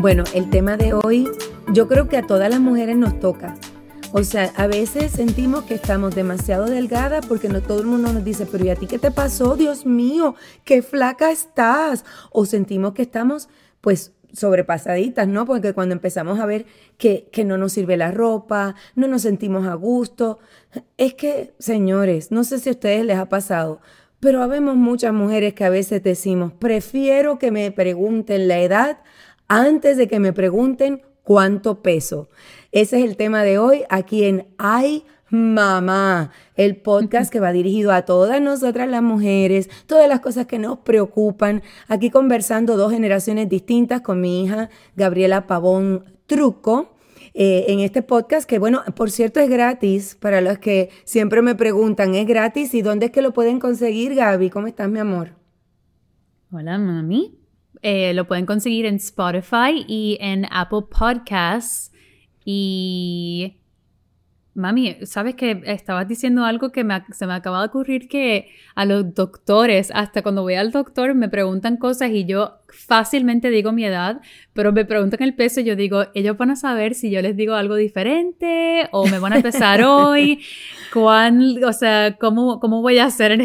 Bueno, el tema de hoy, yo creo que a todas las mujeres nos toca. O sea, a veces sentimos que estamos demasiado delgadas porque no todo el mundo nos dice, pero ¿y a ti qué te pasó? Dios mío, qué flaca estás. O sentimos que estamos, pues, sobrepasaditas, ¿no? Porque cuando empezamos a ver que, que no nos sirve la ropa, no nos sentimos a gusto. Es que, señores, no sé si a ustedes les ha pasado, pero habemos muchas mujeres que a veces decimos, prefiero que me pregunten la edad antes de que me pregunten cuánto peso. Ese es el tema de hoy aquí en Ay Mamá, el podcast que va dirigido a todas nosotras las mujeres, todas las cosas que nos preocupan. Aquí conversando dos generaciones distintas con mi hija Gabriela Pavón Truco. Eh, en este podcast, que bueno, por cierto es gratis, para los que siempre me preguntan, ¿es gratis? ¿Y dónde es que lo pueden conseguir, Gaby? ¿Cómo estás, mi amor? Hola, mami. Eh, lo pueden conseguir en Spotify y en Apple Podcasts. Y Mami, sabes que estabas diciendo algo que se me acaba de ocurrir que a los doctores, hasta cuando voy al doctor, me preguntan cosas y yo fácilmente digo mi edad, pero me preguntan el peso y yo digo, ellos van a saber si yo les digo algo diferente o me van a pesar hoy, cuán, o sea, cómo, cómo voy a hacer en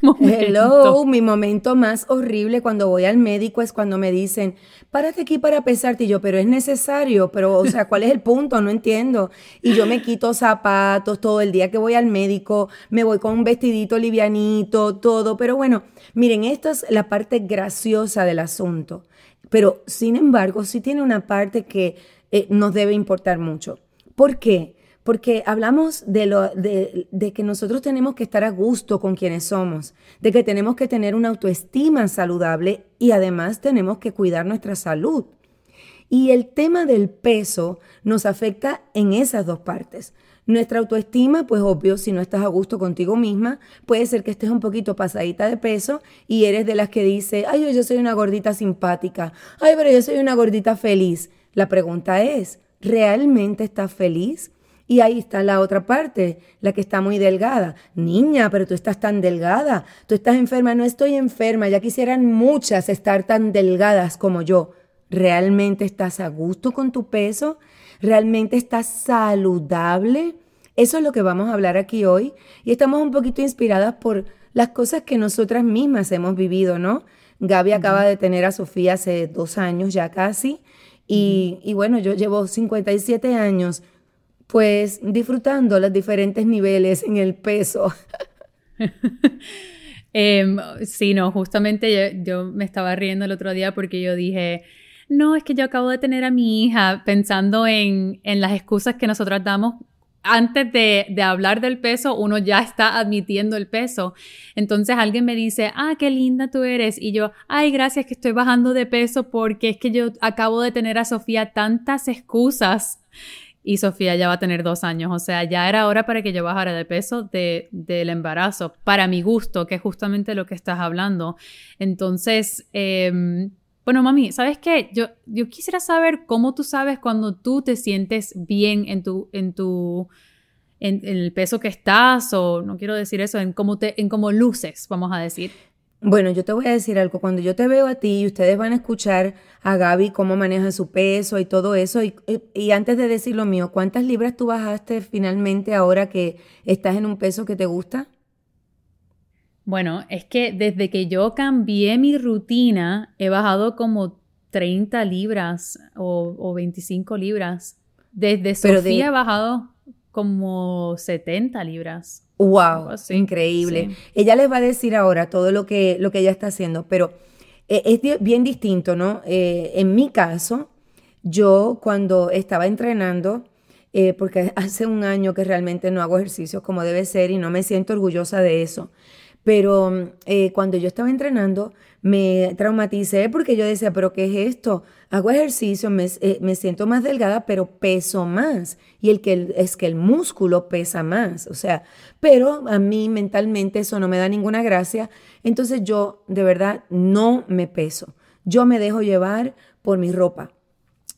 Hello, mi momento más horrible cuando voy al médico es cuando me dicen, párate aquí para pesarte. Y yo, pero es necesario, pero, o sea, ¿cuál es el punto? No entiendo. Y yo me quito zapatos todo el día que voy al médico, me voy con un vestidito livianito, todo. Pero bueno, miren, esto es la parte graciosa del asunto. Pero, sin embargo, sí tiene una parte que eh, nos debe importar mucho. ¿Por qué? Porque hablamos de, que nosotros tenemos que estar a gusto con quienes somos, de que tenemos que tener una autoestima saludable y además tenemos que cuidar nuestra salud. Y el tema del peso nos afecta en esas dos partes. Nuestra autoestima, pues obvio, si no estás a gusto contigo misma, puede ser que estés un poquito pasadita de peso y eres de las que dice, ay, yo soy una gordita simpática, ay, pero yo soy una gordita feliz. La pregunta es, ¿realmente estás feliz? Y ahí está la otra parte, la que está muy delgada. Niña, pero tú estás tan delgada, tú estás enferma, no estoy enferma, ya quisieran muchas estar tan delgadas como yo. ¿Realmente estás a gusto con tu peso? ¿Realmente estás saludable? Eso es lo que vamos a hablar aquí hoy y estamos un poquito inspiradas por las cosas que nosotras mismas hemos vivido, ¿no? Gaby acaba de tener a Sofía hace dos años ya casi y, y bueno, yo llevo 57 años pues disfrutando los diferentes niveles en el peso. eh, sí, no, justamente yo, me estaba riendo el otro día porque yo dije, no, es que yo acabo de tener a mi hija pensando en, en las excusas que nosotros damos. Antes de, de, hablar del peso, uno ya está admitiendo el peso. Entonces alguien me dice, ah, qué linda tú eres. Y yo, ay, gracias que estoy bajando de peso porque es que yo acabo de tener a Sofía tantas excusas y Sofía ya va a tener dos años. O sea, ya era hora para que yo bajara de peso de, del embarazo, para mi gusto, que es justamente lo que estás hablando. Entonces, em, bueno, mami, ¿sabes qué? Yo, yo quisiera saber cómo tú sabes cuando tú te sientes bien en tu, en tu, en, en el peso que estás, o no quiero decir eso, en cómo te, en cómo luces, vamos a decir. Bueno, yo te voy a decir algo. Cuando yo te veo a ti y ustedes van a escuchar a Gaby cómo maneja su peso y todo eso, y, y, antes de decir lo mío, ¿cuántas libras tú bajaste finalmente ahora que estás en un peso que te gusta? Bueno, es que desde que yo cambié mi rutina, he bajado como 30 libras o, o 25 libras. Desde Sofía he bajado como 70 libras. Wow, increíble. Ella les va a decir ahora todo lo que, lo que ella está haciendo, pero eh, es bien distinto, ¿no? Eh, en mi caso, yo cuando estaba entrenando, eh, porque hace un año que realmente no hago ejercicios como debe ser y no me siento orgullosa de eso, pero cuando yo estaba entrenando, me traumaticé porque yo decía, pero ¿qué es esto? Hago ejercicio, me, eh, me siento más delgada, pero peso más. Y el que es que el músculo pesa más. O sea, pero a mí mentalmente eso no me da ninguna gracia. Entonces yo de verdad no me peso. Yo me dejo llevar por mi ropa.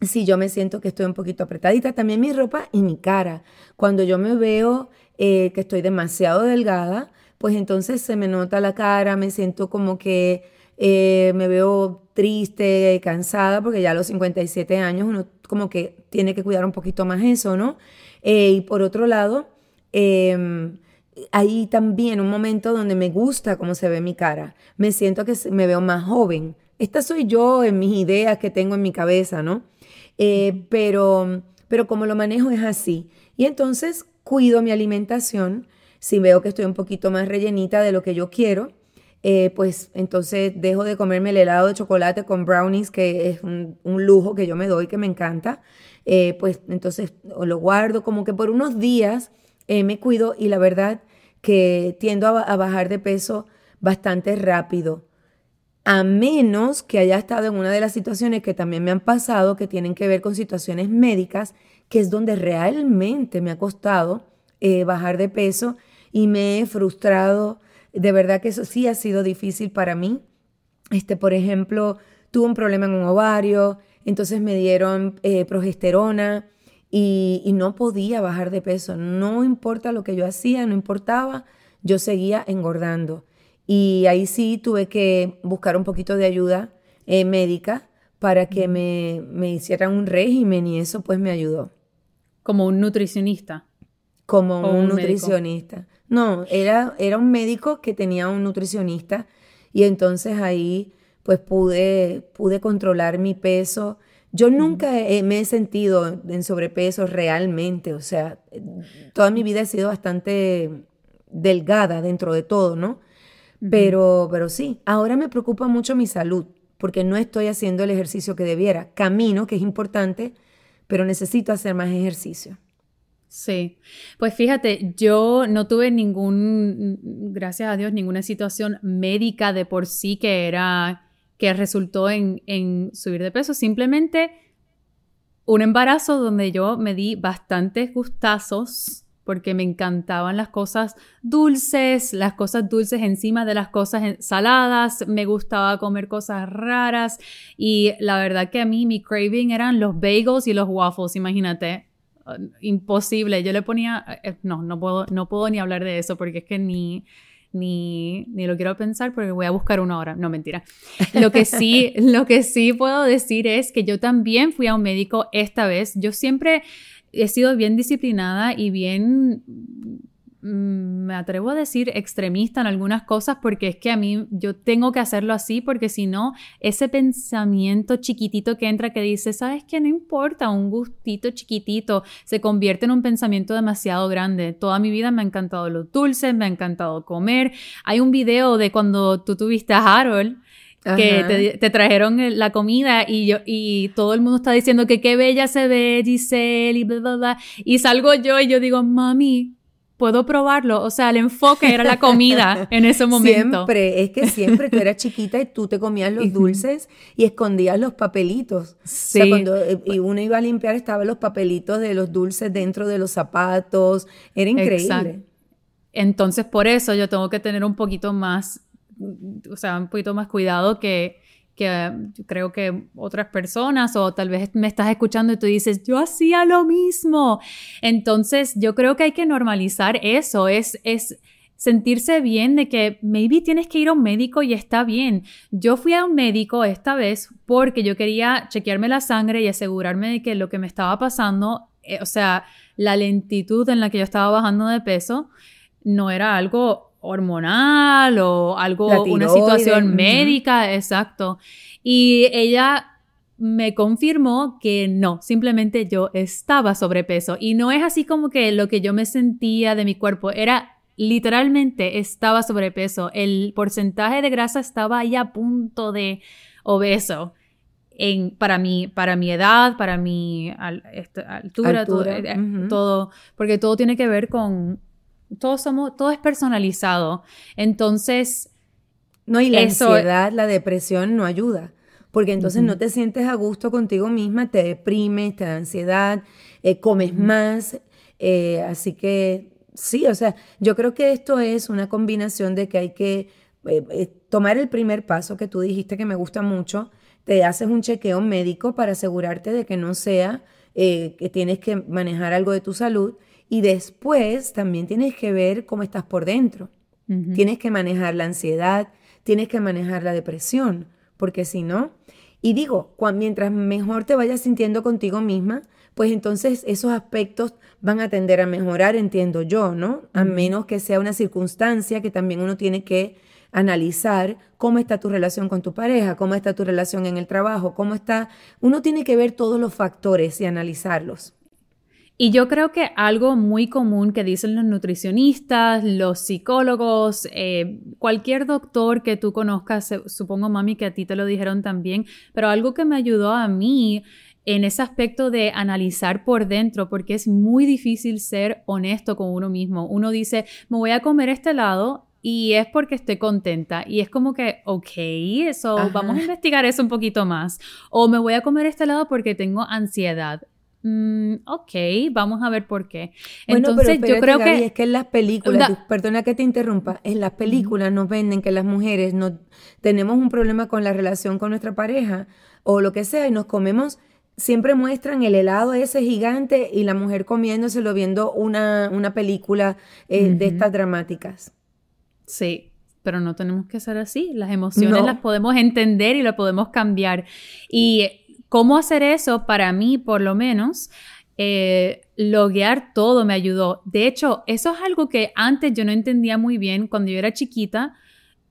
Si yo me siento que estoy un poquito apretadita, también mi ropa y mi cara. Cuando yo me veo eh, que estoy demasiado delgada, pues entonces se me nota la cara, me siento como que eh, me veo triste, cansada, porque ya a los 57 años uno como que tiene que cuidar un poquito más eso, ¿no? Eh, y por otro lado, em, hay también un momento donde me gusta cómo se ve mi cara. Me siento que me veo más joven. Esta soy yo en mis ideas que tengo en mi cabeza, ¿no? Eh, pero, pero como lo manejo es así. Y entonces cuido mi alimentación. Si veo que estoy un poquito más rellenita de lo que yo quiero, eh, pues entonces dejo de comerme el helado de chocolate con brownies, que es un, lujo que yo me doy, que me encanta. Eh, pues entonces lo guardo como que por unos días me cuido y la verdad que tiendo a, bajar de peso bastante rápido, a menos que haya estado en una de las situaciones que también me han pasado, que tienen que ver con situaciones médicas, que es donde realmente me ha costado eh, bajar de peso y me he frustrado. De verdad que eso sí ha sido difícil para mí. Este, por ejemplo, tuve un problema en un ovario, entonces me dieron eh, progesterona y, no podía bajar de peso. No importa lo que yo hacía, no importaba, yo seguía engordando. Y ahí sí tuve que buscar un poquito de ayuda eh, médica para que me, me, hicieran un régimen y eso pues me ayudó. ¿Como un nutricionista? Como un, nutricionista. No, era, era un médico que tenía un nutricionista y entonces ahí pues pude, pude controlar mi peso yo nunca me he sentido en sobrepeso realmente, o sea, toda mi vida he sido bastante delgada dentro de todo, ¿no? Pero, pero sí, ahora me preocupa mucho mi salud, porque no estoy haciendo el ejercicio que debiera. Camino, que es importante, pero necesito hacer más ejercicio. Sí, pues fíjate, yo no tuve ningún, gracias a Dios, ninguna situación médica de por sí que era que resultó en, subir de peso. Simplemente un embarazo donde yo me di bastantes gustazos porque me encantaban las cosas dulces, las cosas dulces encima de las cosas saladas, me gustaba comer cosas raras y la verdad que a mí mi craving eran los bagels y los waffles, imagínate, imposible, yo le ponía, eh, no, no puedo, no puedo ni hablar de eso porque es que ni, ni, ni lo quiero pensar porque voy a buscar una hora. No, mentira. Lo que sí, lo que sí puedo decir es que yo también fui a un médico esta vez. Yo siempre he sido bien disciplinada y bien me atrevo a decir extremista en algunas cosas porque es que a mí yo tengo que hacerlo así porque si no, ese pensamiento chiquitito que entra que dice, sabes que no importa, un gustito chiquitito, se convierte en un pensamiento demasiado grande. Toda mi vida me ha encantado los dulces, me ha encantado comer. Hay un video de cuando tú tuviste a Harold que te, trajeron la comida y yo y todo el mundo está diciendo que qué bella se ve Giselle y bla bla bla y salgo yo y yo digo mami puedo probarlo. O sea, el enfoque era la comida en ese momento. Siempre, es que siempre tú eras chiquita y tú te comías los dulces y escondías los papelitos. Sí. O sea, cuando eh, y uno iba a limpiar estaban los papelitos de los dulces dentro de los zapatos. Era increíble. Entonces, por eso yo tengo que tener un poquito más, o sea, un poquito más cuidado que creo que otras personas o tal vez me estás escuchando y tú dices, yo hacía lo mismo. Entonces, yo creo que hay que normalizar eso, es, es sentirse bien de que maybe tienes que ir a un médico y está bien. Yo fui a un médico esta vez porque yo quería chequearme la sangre y asegurarme de que lo que me estaba pasando, eh, o sea, la lentitud en la que yo estaba bajando de peso, no era algo hormonal o algo, una situación médica, exacto. Y ella me confirmó que no, simplemente yo estaba sobrepeso y no es así como que lo que yo me sentía de mi cuerpo, era literalmente estaba sobrepeso, el porcentaje de grasa estaba ahí a punto de obeso. En, para, mi, para mi edad, para mi altura, Todo, eh, todo, porque todo tiene que ver con, todo, somos, todo es personalizado. Entonces... No, y la ansiedad, la depresión no ayuda. Porque entonces no te sientes a gusto contigo misma, te deprimes, te da ansiedad, eh, comes más. Eh, así que sí, o sea, yo creo que esto es una combinación de que hay que eh, tomar el primer paso que tú dijiste que me gusta mucho, te haces un chequeo médico para asegurarte de que no sea que tienes que manejar algo de tu salud y después también tienes que ver cómo estás por dentro. Tienes que manejar la ansiedad, tienes que manejar la depresión, porque si no, y digo, mientras mejor te vayas sintiendo contigo misma, pues entonces esos aspectos van a tender a mejorar, entiendo yo, ¿no? A menos que sea una circunstancia que también uno tiene que analizar cómo está tu relación con tu pareja, cómo está tu relación en el trabajo, cómo está... Uno tiene que ver todos los factores y analizarlos. Y yo creo que algo muy común que dicen los nutricionistas, los psicólogos, eh, cualquier doctor que tú conozcas, supongo mami que a ti te lo dijeron también, pero algo que me ayudó a mí en ese aspecto de analizar por dentro, porque es muy difícil ser honesto con uno mismo. Uno dice, me voy a comer este helado y es porque estoy contenta. Y es como que, ok, eso, vamos a investigar eso un poquito más. O me voy a comer este helado porque tengo ansiedad. Mm, ok, vamos a ver por qué. Entonces, yo creo que. Es que en las películas, perdona que te interrumpa, en las películas nos venden que las mujeres no tenemos un problema con la relación con nuestra pareja o lo que sea y nos comemos. Siempre muestran el helado ese gigante y la mujer comiéndoselo viendo una, una película eh, de estas dramáticas. Sí, pero no tenemos que ser así. Las emociones las podemos entender y las podemos cambiar. Y cómo hacer eso, para mí por lo menos, eh, loguear todo me ayudó. De hecho, eso es algo que antes yo no entendía muy bien cuando yo era chiquita.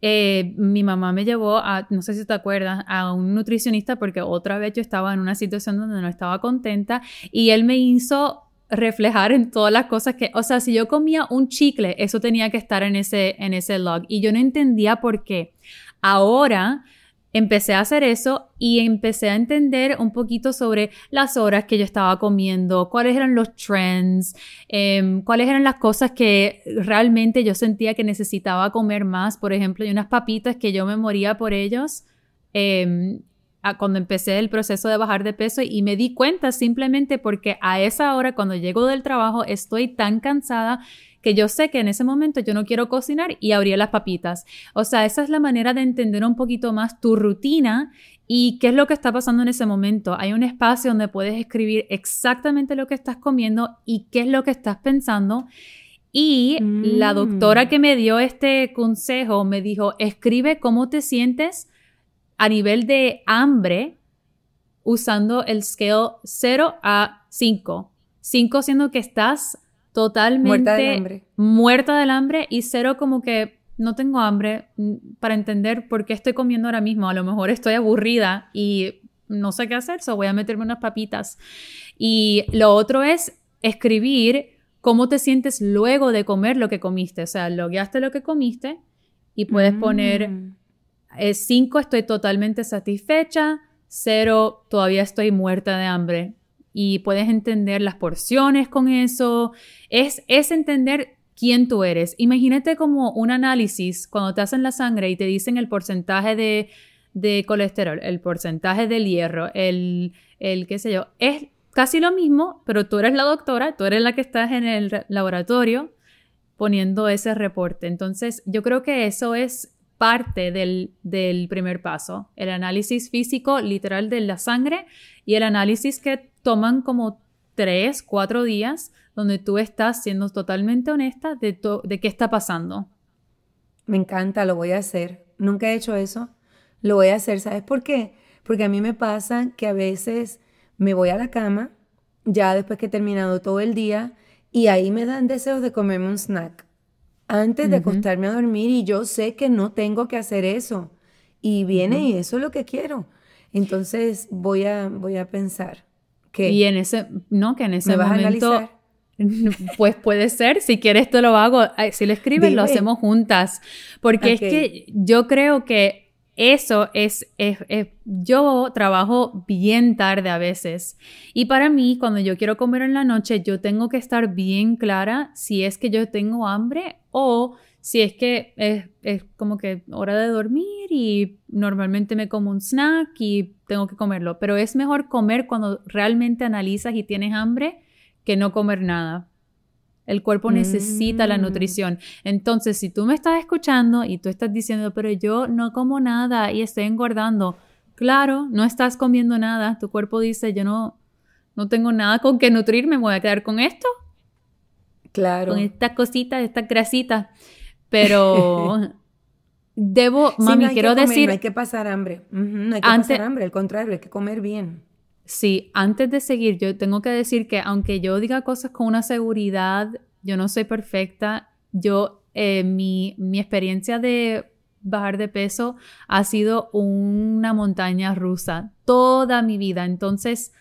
Eh, mi mamá me llevó a, no sé si te acuerdas, a un nutricionista porque otra vez yo estaba en una situación donde no estaba contenta y él me hizo reflejar en todas las cosas que, o sea, si yo comía un chicle, eso tenía que estar en ese, en ese log y yo no entendía por qué. Ahora empecé a hacer eso y empecé a entender un poquito sobre las horas que yo estaba comiendo, cuáles eran los trends, em, cuáles eran las cosas que realmente yo sentía que necesitaba comer más. Por ejemplo, hay unas papitas que yo me moría por ellos. Em, cuando empecé el proceso de bajar de peso y me di cuenta simplemente porque a esa hora cuando llego del trabajo estoy tan cansada que yo sé que en ese momento yo no quiero cocinar y abría las papitas. O sea, esa es la manera de entender un poquito más tu rutina y qué es lo que está pasando en ese momento. Hay un espacio donde puedes escribir exactamente lo que estás comiendo y qué es lo que estás pensando. Y la doctora mm. que me dio este consejo me dijo, escribe cómo te sientes a nivel de hambre usando el scale 0 a 5. 5 siendo que estás totalmente muerta del hambre. Muerta del hambre y cero como que no tengo hambre mm, para entender por qué estoy comiendo ahora mismo. A lo mejor estoy aburrida y no sé qué hacer, so voy a meterme unas papitas. Y lo otro es escribir cómo te sientes luego de comer lo que comiste. O sea, logueaste lo que comiste y puedes poner 5 mm. estoy totalmente satisfecha, 0 todavía estoy muerta de hambre y puedes entender las porciones con eso. Es, es entender quién tú eres. Imagínate como un análisis cuando te hacen la sangre y te dicen el porcentaje de, de colesterol, el porcentaje del hierro, el, el qué sé yo. Es casi lo mismo, pero tú eres la doctora, tú eres la que estás en el laboratorio poniendo ese reporte. Entonces, yo creo que eso es parte del, del, primer paso, el análisis físico literal de la sangre y el análisis que toman como tres, cuatro días donde tú estás siendo totalmente honesta de, de qué está pasando. Me encanta, lo voy a hacer. Nunca he hecho eso. Lo voy a hacer. ¿Sabes por qué? Porque a mí me pasa que a veces me voy a la cama, ya después que he terminado todo el día, y ahí me dan deseos de comerme un snack antes de acostarme a dormir y yo sé que no tengo que hacer eso. Y viene y eso es lo que quiero. Entonces voy a, voy a pensar que... Y en ese, no, que en ese momento... Pues puede ser, si quieres te lo hago, si lo escribes lo hacemos juntas, porque es que yo creo que eso es, yo trabajo bien tarde a veces y para mí cuando yo quiero comer en la noche yo tengo que estar bien clara si es que yo tengo hambre o si es que es, es, como que hora de dormir y normalmente me como un snack y tengo que comerlo, pero es mejor comer cuando realmente analizas y tienes hambre que no comer nada. El cuerpo necesita la mm. nutrición. Entonces, si tú me estás escuchando y tú estás diciendo, pero yo no como nada y estoy engordando, claro, no estás comiendo nada. Tu cuerpo dice, yo no, no tengo nada con que nutrirme, me voy a quedar con esto. Claro. Con estas cositas, estas grasitas. Pero debo, mami, quiero decir... No hay que pasar hambre. no hay que pasar hambre, al contrario, hay que comer bien. Sí, antes de seguir, yo tengo que decir que aunque yo diga cosas con una seguridad, yo no soy perfecta, yo, eh, mi, mi experiencia de bajar de peso ha sido una montaña rusa toda mi vida. Entonces,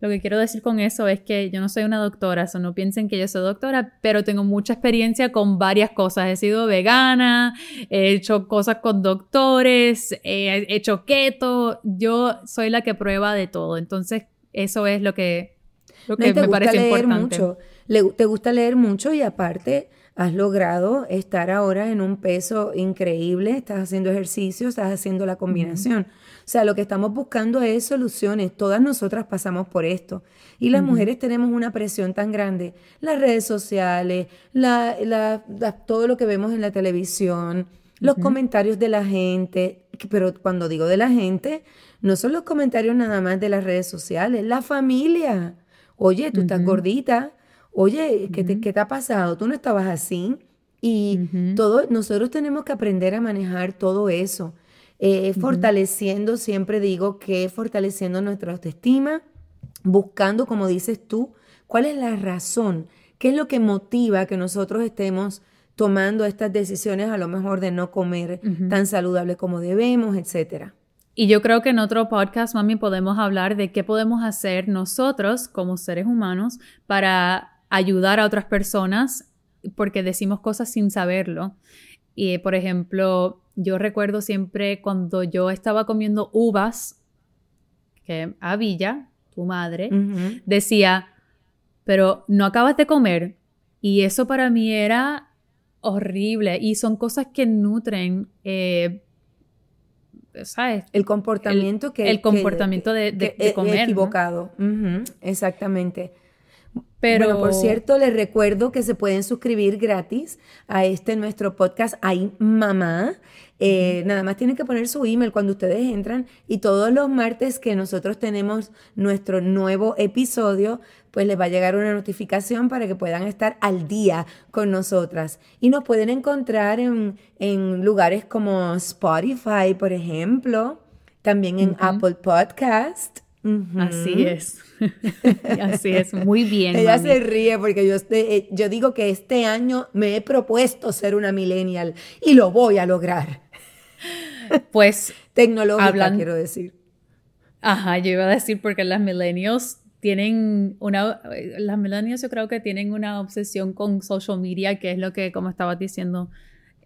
lo que quiero decir con eso es que yo no soy una doctora, o no piensen que yo soy doctora, pero tengo mucha experiencia con varias cosas. He sido vegana, he hecho cosas con doctores, he hecho keto, yo soy la que prueba de todo. Entonces, eso es lo que, lo que me parece importante. Mucho. te gusta leer mucho y aparte has logrado estar ahora en un peso increíble, estás haciendo ejercicio, estás haciendo la combinación. O sea, lo que estamos buscando es soluciones. Todas nosotras pasamos por esto. Y las mujeres tenemos una presión tan grande. Las redes sociales, la, todo lo que vemos en la televisión, los comentarios de la gente. Pero cuando digo de la gente, no son los comentarios nada más de las redes sociales, la familia. Oye, tú estás gordita. Oye, ¿qué te, ¿qué te ha pasado? Tú no estabas así. Y todo, nosotros tenemos que aprender a manejar todo eso. Eh, fortaleciendo, siempre digo que fortaleciendo nuestra autoestima, buscando, como dices tú, cuál es la razón, qué es lo que motiva que nosotros estemos tomando estas decisiones a lo mejor de no comer tan saludable como debemos, etcétera. Y yo creo que en otro podcast, mami, podemos hablar de qué podemos hacer nosotros como seres humanos para ayudar a otras personas, porque decimos cosas sin saberlo. Y, por ejemplo, yo recuerdo siempre cuando yo estaba comiendo uvas, que a Villa, tu madre, decía, pero no acabas de comer. Y eso para mí era horrible. Y son cosas que nutren, eh, ¿sabes? El comportamiento que... El comportamiento de, de, comer. Equivocado. Exactamente. Pero... Bueno, por cierto, les recuerdo que se pueden suscribir gratis a este nuestro podcast Ay Mamá. Eh, nada más tienen que poner su email cuando ustedes entran y todos los martes que nosotros tenemos nuestro nuevo episodio, pues les va a llegar una notificación para que puedan estar al día con nosotras. Y nos pueden encontrar en, en lugares como Spotify, por ejemplo, también en Apple Podcast. Así es. Así es, muy bien. Ella se ríe porque yo, este, yo digo que este año me he propuesto ser una millennial y lo voy a lograr. Pues. Tecnológica, quiero decir. Ajá, yo iba a decir porque las millennials tienen una. Las millennials yo creo que tienen una obsesión con social media, que es lo que, como estabas diciendo,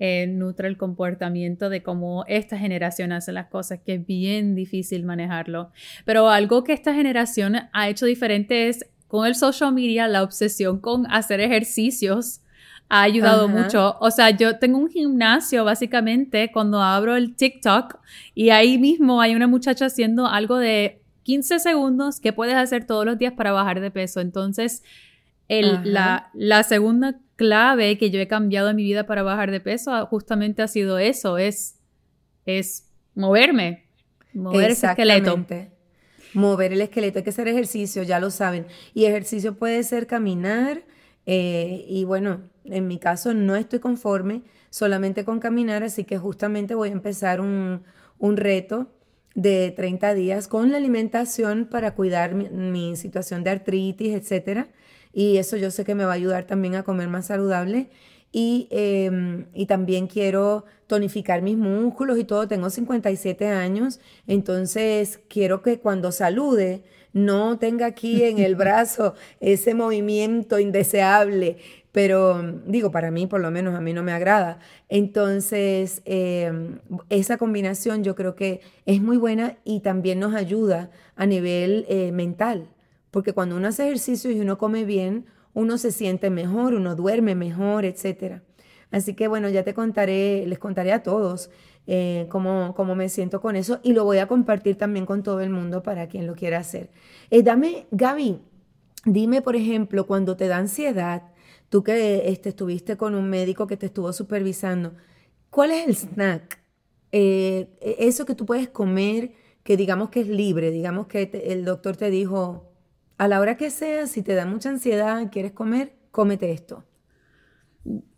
eh, nutre el comportamiento de cómo esta generación hace las cosas, que es bien difícil manejarlo. Pero algo que esta generación ha hecho diferente es con el social media, la obsesión con hacer ejercicios ha ayudado mucho. O sea, yo tengo un gimnasio básicamente cuando abro el TikTok y ahí mismo hay una muchacha haciendo algo de 15 segundos que puedes hacer todos los días para bajar de peso. Entonces, el, la, la, segunda clave que yo he cambiado en mi vida para bajar de peso justamente ha sido eso, es, es moverme, mover ese esqueleto. Mover el esqueleto, hay que hacer ejercicio, ya lo saben. Y ejercicio puede ser caminar, eh, y bueno, en mi caso no estoy conforme solamente con caminar, así que justamente voy a empezar un, un reto de 30 días con la alimentación para cuidar mi situación de artritis, etcétera y eso yo sé que me va a ayudar también a comer más saludable. Y, em, y, también quiero tonificar mis músculos y todo. Tengo 57 años, entonces quiero que cuando salude no tenga aquí en el brazo ese movimiento indeseable. Pero digo, para mí por lo menos a mí no me agrada. Entonces, em, esa combinación yo creo que es muy buena y también nos ayuda a nivel eh, mental porque cuando uno hace ejercicio y uno come bien, uno se siente mejor, uno duerme mejor, etc. Así que bueno, ya te contaré, les contaré a todos eh, cómo, me siento con eso y lo voy a compartir también con todo el mundo para quien lo quiera hacer. Eh, dame, Gaby, dime por ejemplo, cuando te da ansiedad, tú que este, estuviste con un médico que te estuvo supervisando, ¿cuál es el snack? Eh, e, eso que tú puedes comer, que digamos que es libre, digamos que el doctor te dijo, a la hora que sea, si te da mucha ansiedad, quieres comer, cómete esto.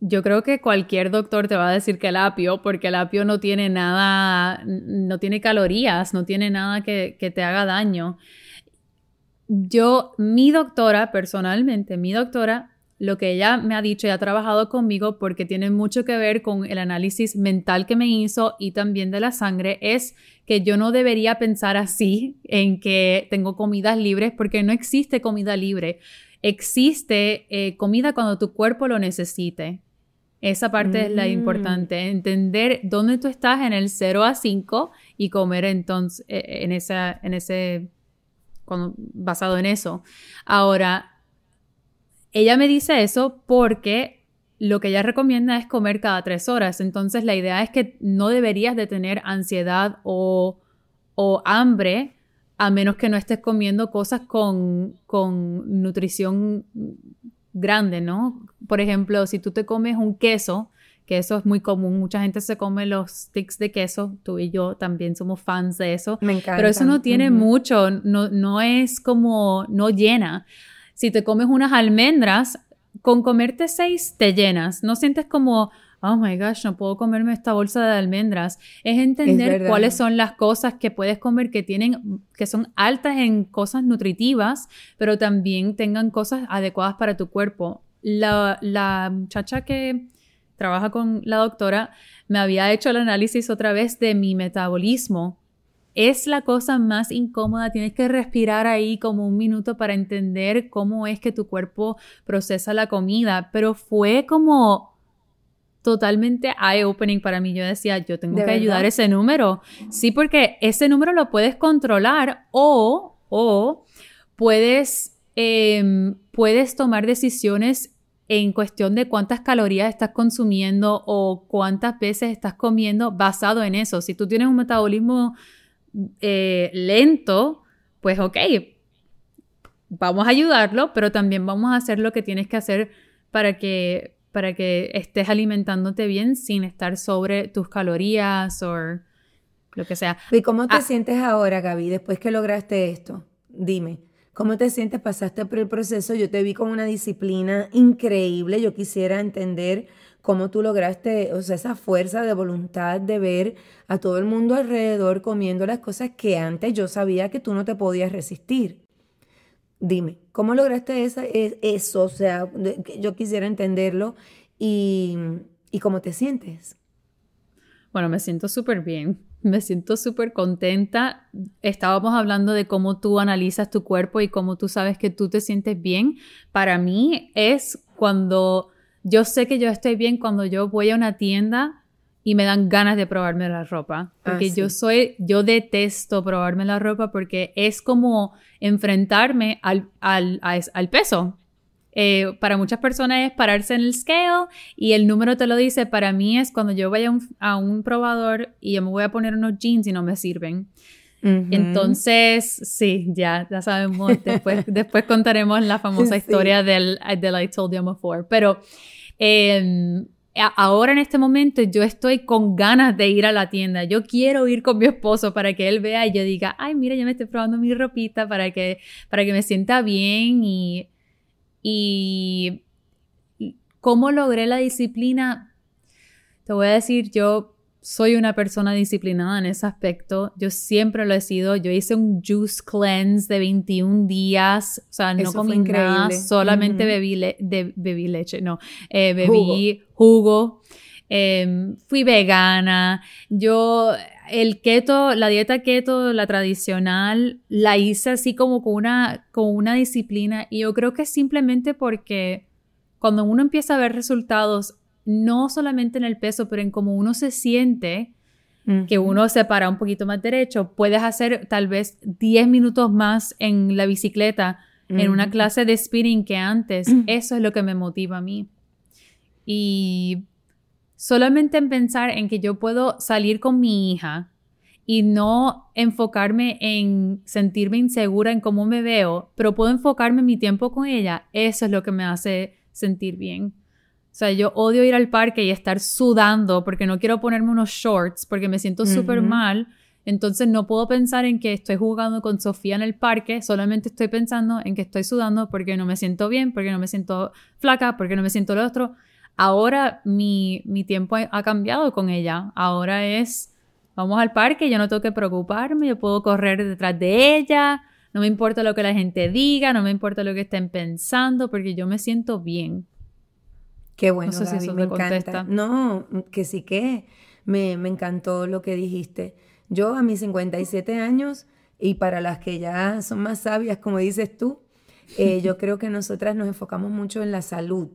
yo creo que cualquier doctor te va a decir que el apio, porque el apio no tiene nada, no tiene calorías, no tiene nada que, que te haga daño. Yo, mi doctora, personalmente, mi doctora, lo que ella me ha dicho y ha trabajado conmigo porque tiene mucho que ver con el análisis mental que me hizo y también de la sangre, es que yo no debería pensar así en que tengo comidas libres porque no existe comida libre existe eh, comida cuando tu cuerpo lo necesite. Esa parte es la mm. importante, entender dónde tú estás en el 0 a 5 y comer entonces eh, en, esa, en ese, basado en eso. Ahora, ella me dice eso porque lo que ella recomienda es comer cada tres horas. Entonces la idea es que no deberías de tener ansiedad o, o hambre a menos que no estés comiendo cosas con, con nutrición grande, ¿no? Por ejemplo, si tú te comes un queso, que eso es muy común, mucha gente se come los sticks de queso, tú y yo también somos fans de eso, Me encanta. pero eso no tiene mucho, no, no es como, no llena. Si te comes unas almendras, con comerte seis te llenas, no sientes como, oh my gosh, no puedo comerme esta bolsa de almendras. Es entender cuáles son las cosas que puedes comer que tienen, que son altas en cosas nutritivas, pero también tengan cosas adecuadas para tu cuerpo. La, la muchacha que trabaja con la doctora me había hecho el análisis otra vez de mi metabolismo. Es la cosa más incómoda, tienes que respirar ahí como un minuto para entender cómo es que tu cuerpo procesa la comida, pero fue como totalmente eye-opening para mí. Yo decía, yo tengo que ayudar ese número. Sí, porque ese número lo puedes controlar o, o puedes, em, puedes tomar decisiones en cuestión de cuántas calorías estás consumiendo o cuántas veces estás comiendo basado en eso. Si tú tienes un metabolismo eh, lento, pues ok, vamos a ayudarlo, pero también vamos a hacer lo que tienes que hacer para que para que estés alimentándote bien sin estar sobre tus calorías o lo que sea. ¿Y cómo te ah. sientes ahora, Gaby, después que lograste esto? Dime. ¿Cómo te sientes? Pasaste por el proceso. Yo te vi con una disciplina increíble. Yo quisiera entender cómo tú lograste, o sea, esa fuerza de voluntad de ver a todo el mundo alrededor comiendo las cosas que antes yo sabía que tú no te podías resistir. Dime, ¿cómo lograste esa, eso? O sea, yo quisiera entenderlo y, cómo te sientes. Bueno, me siento súper bien, me siento súper contenta. Estábamos hablando de cómo tú analizas tu cuerpo y cómo tú sabes que tú te sientes bien. Para mí es cuando yo sé que yo estoy bien cuando yo voy a una tienda y me dan ganas de probarme la ropa. Porque ah, yo soy, yo detesto probarme la ropa porque es como enfrentarme al, al, al peso. Eh, para muchas personas es pararse en el scale y el número te lo dice. Para mí es cuando yo vaya a un, probador y yo me voy a poner unos jeans y no me sirven. Entonces, sí, ya, ya sabemos. Después, después contaremos la famosa historia del, del I told you before. Pero eh, ahora en este momento yo estoy con ganas de ir a la tienda. Yo quiero ir con mi esposo para que él vea y yo diga, ay, mira, ya me estoy probando mi ropita para que, para que me sienta bien y, y cómo logré la disciplina. Te voy a decir, yo soy una persona disciplinada en ese aspecto. Yo siempre lo he sido. Yo hice un juice cleanse de 21 días. O sea, no comí nada, solamente bebí, de, bebí leche, no, eh, bebí jugo. Em, fui vegana. Yo, el keto, la dieta keto, la tradicional, la hice así como con una, con una disciplina. Y yo creo que simplemente porque cuando uno empieza a ver resultados no solamente en el peso, pero en cómo uno se siente, que uno se para un poquito más derecho, puedes hacer tal vez 10 minutos más en la bicicleta, en una clase de spinning que antes. Eso es lo que me motiva a mí. Y solamente en pensar en que yo puedo salir con mi hija y no enfocarme en sentirme insegura en cómo me veo, pero puedo enfocarme en mi tiempo con ella, eso es lo que me hace sentir bien. O sea, yo odio ir al parque y estar sudando porque no quiero ponerme unos shorts porque me siento súper mal. Entonces no puedo pensar en que estoy jugando con Sofía en el parque, solamente estoy pensando en que estoy sudando porque no me siento bien, porque no me siento flaca, porque no me siento lo otro. ahora mi, mi tiempo ha cambiado con ella. Ahora es, vamos al parque, yo no tengo que preocuparme, yo puedo correr detrás de ella, no me importa lo que la gente diga, no me importa lo que estén pensando, porque yo me siento bien. Qué bueno, no sé si eso me encanta. No, que sí que me, me encantó lo que dijiste. Yo a mis 57 años y para las que ya son más sabias, como dices tú, eh, yo creo que nosotras nos enfocamos mucho en la salud,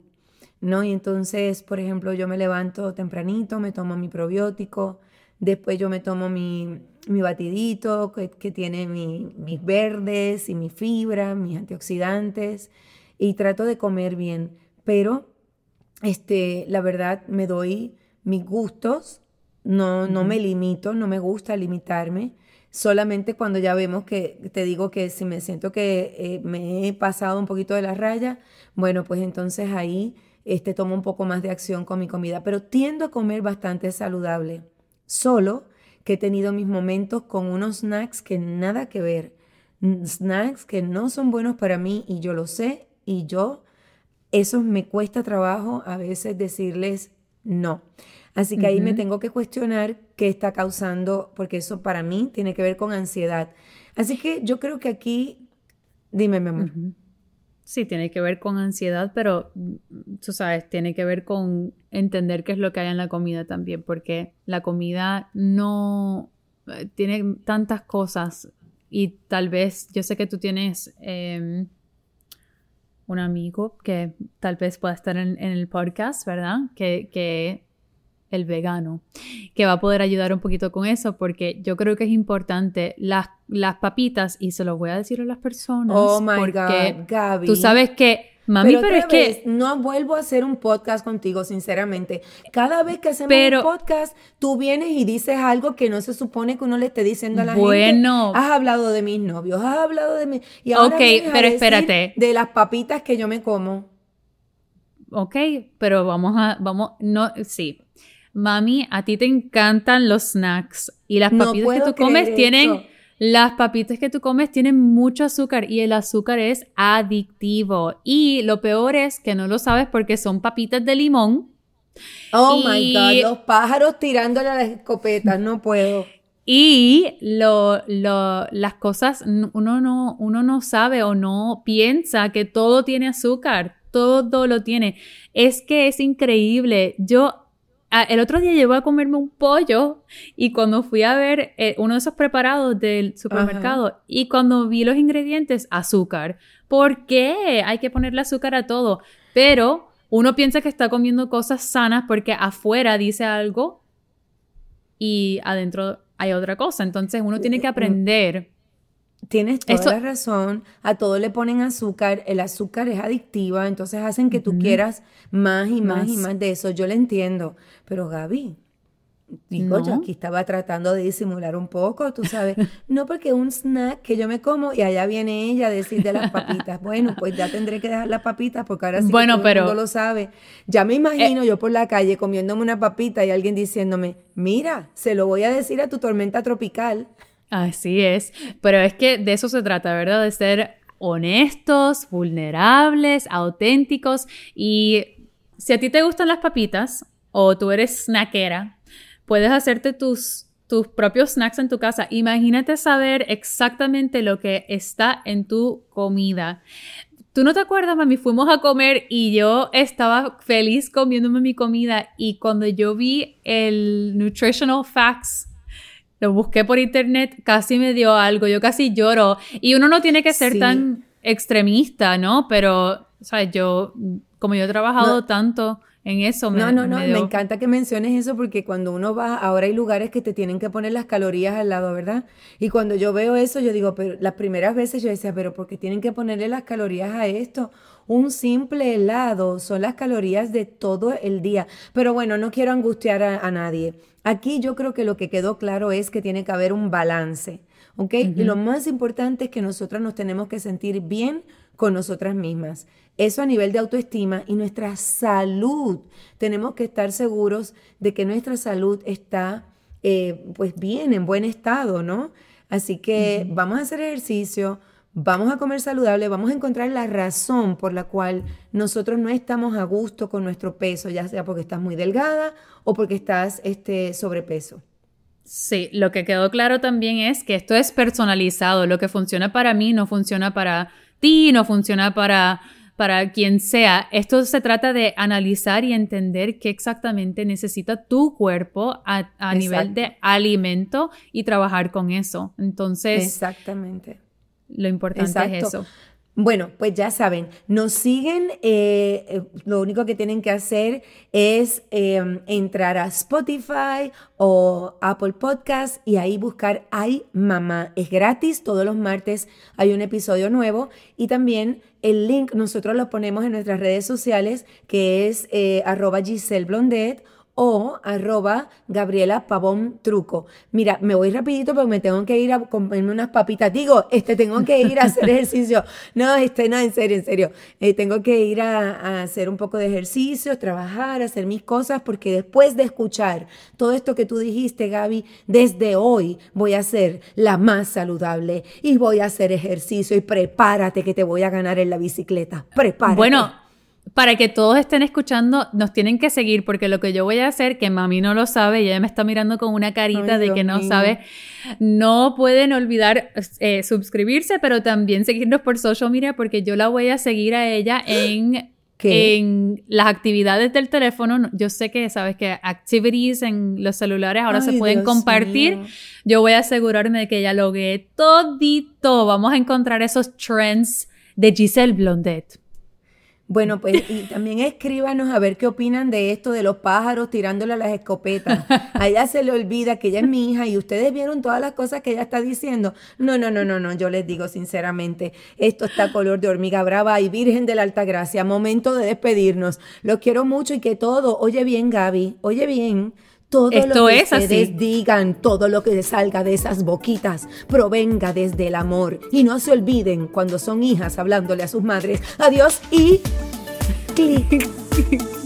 ¿no? Y entonces, por ejemplo, yo me levanto tempranito, me tomo mi probiótico, después yo me tomo mi, mi batidito que, que tiene mis verdes y mi fibra, mis antioxidantes, y trato de comer bien, pero este, la verdad me doy mis gustos, no, no me limito, no me gusta limitarme solamente cuando ya vemos que, te digo que si me siento que eh, me he pasado un poquito de la raya, bueno, pues entonces ahí este, tomo un poco más de acción con mi comida, pero tiendo a comer bastante saludable, solo que he tenido mis momentos con unos snacks que nada que ver, snacks que no son buenos para mí y yo lo sé y yo, eso me cuesta trabajo a veces decirles no. Así que ahí me tengo que cuestionar qué está causando, porque eso para mí tiene que ver con ansiedad. Así que yo creo que aquí, dime mi amor. Sí, tiene que ver con ansiedad, pero mm, tú sabes, tiene que ver con entender qué es lo que hay en la comida también, porque la comida no eh, tiene tantas cosas y tal vez, yo sé que tú tienes em, un amigo que tal vez pueda estar en, el podcast, ¿verdad? Que, que el vegano, que va a poder ayudar un poquito con eso, porque yo creo que es importante las, las papitas, y se lo voy a decir a las personas. Oh my God, Gaby. Tú sabes que. Mami, pero, es que. No vuelvo a hacer un podcast contigo, sinceramente. Cada vez que hacemos un podcast, tú vienes y dices algo que no se supone que uno le esté diciendo a la bueno, gente. Has hablado de mis novios, has hablado de mi. Y ahora ok, pero espérate. De las papitas que yo me como. Ok, pero vamos a. Vamos. No, sí mami, a ti te encantan los snacks y las papitas que tú comes tienen... Las papitas que tú comes tienen mucho azúcar y el azúcar es adictivo. Y lo peor es que no lo sabes porque son papitas de limón. Oh my God, los pájaros tirándole a las escopetas, no puedo. Y lo, lo, las cosas, uno no, uno no sabe o no piensa que todo tiene azúcar, todo lo tiene. Es que es increíble. Yo el otro día llevo a comerme un pollo y cuando fui a ver eh, uno de esos preparados del supermercado y cuando vi los ingredientes, azúcar. ¿Por qué? Hay que ponerle azúcar a todo. Pero uno piensa que está comiendo cosas sanas porque afuera dice algo y adentro hay otra cosa. Entonces uno tiene que mm, mm. aprender Tienes toda la razón. A todo le ponen azúcar. El azúcar es adictiva, entonces hacen que tú quieras más y más, y más de eso. Yo le entiendo. Pero Gaby, digo, yo aquí estaba tratando de disimular un poco, tú sabes. No, porque un snack que yo me como y allá viene ella a decir de las papitas. Bueno, pues ya tendré que dejar las papitas porque ahora sí bueno, todo pero, el mundo lo sabe. Ya me imagino eh, yo por la calle comiéndome una papita y alguien diciéndome, mira, se lo voy a decir a tu tormenta tropical. Así es, pero es que de eso se trata, ¿verdad? De ser honestos, vulnerables, auténticos y si a ti te gustan las papitas o tú eres snackera, puedes hacerte tus tus propios snacks en tu casa. Imagínate saber exactamente lo que está en tu comida. ¿Tú no te acuerdas, mami? Fuimos a comer y yo estaba feliz comiéndome mi comida y cuando yo vi el nutritional facts lo busqué por internet, casi me dio algo, yo casi lloro. Y uno no tiene que ser tan extremista, ¿no? Pero, ¿sabes? Yo, como yo he trabajado tanto en eso, me, no, no, no, me, encanta que menciones eso porque cuando uno va, ahora hay lugares que te tienen que poner las calorías al lado, ¿verdad? Y cuando yo veo eso, yo digo, pero las primeras veces yo decía, pero ¿por qué tienen que ponerle las calorías a esto? Un simple helado son las calorías de todo el día. Pero bueno, no quiero angustiar a nadie. Aquí yo creo que lo que quedó claro es que tiene que haber un balance, ¿ok? Y lo más importante es que nosotras nos tenemos que sentir bien con nosotras mismas. Eso a nivel de autoestima y nuestra salud. Tenemos que estar seguros de que nuestra salud está eh, pues bien, en buen estado, ¿no? Así que vamos a hacer ejercicio, vamos a comer saludable, vamos a encontrar la razón por la cual nosotros no estamos a gusto con nuestro peso, ya sea porque estás muy delgada o porque estás este, sobrepeso. Sí, lo que quedó claro también es que esto es personalizado. Lo que funciona para mí no funciona para ti, no funciona para, para quien sea. Esto se trata de analizar y entender qué exactamente necesita tu cuerpo a, nivel de alimento y trabajar con eso. Entonces. Exactamente. Lo importante es eso. Bueno, pues ya saben, nos siguen, eh, eh, lo único que tienen que hacer es em, entrar a Spotify o Apple Podcast y ahí buscar Ay Mamá. Es gratis, todos los martes hay un episodio nuevo y también el link nosotros lo ponemos en nuestras redes sociales que es eh, arroba Giselle Blondet o arroba Gabriela Pavón Truco. Mira, me voy rapidito porque me tengo que ir a comerme unas papitas. Digo, este, tengo que ir a hacer ejercicio. No, este, no, en serio, en serio. Eh, tengo que ir a, a, hacer un poco de ejercicio, trabajar, hacer mis cosas, porque después de escuchar todo esto que tú dijiste, Gaby, desde hoy voy a ser la más saludable y voy a hacer ejercicio y prepárate que te voy a ganar en la bicicleta. Prepárate. Bueno, para que todos estén escuchando, nos tienen que seguir porque lo que yo voy a hacer, que mami no lo sabe y ella me está mirando con una carita de que no sabe, no pueden olvidar eh, suscribirse, pero también seguirnos por social media porque yo la voy a seguir a ella en, en las actividades del teléfono. Yo sé que sabes que activities en los celulares ahora se pueden compartir. Yo voy a asegurarme de que ella logue todito. Vamos a encontrar esos trends de Giselle Blondet. Bueno, pues y también escríbanos a ver qué opinan de esto de los pájaros tirándole a las escopetas. A ella se le olvida que ella es mi hija y ustedes vieron todas las cosas que ella está diciendo. No, no, no, no, no, yo les digo sinceramente, esto está color de hormiga brava y Virgen de la Alta Gracia. Momento de despedirnos. Los quiero mucho y que todo, oye bien Gaby, oye bien todo lo que ustedes digan, todo lo que salga de esas boquitas, provenga desde el amor. Y no se olviden cuando son hijas hablándole a sus madres. Adiós y clic.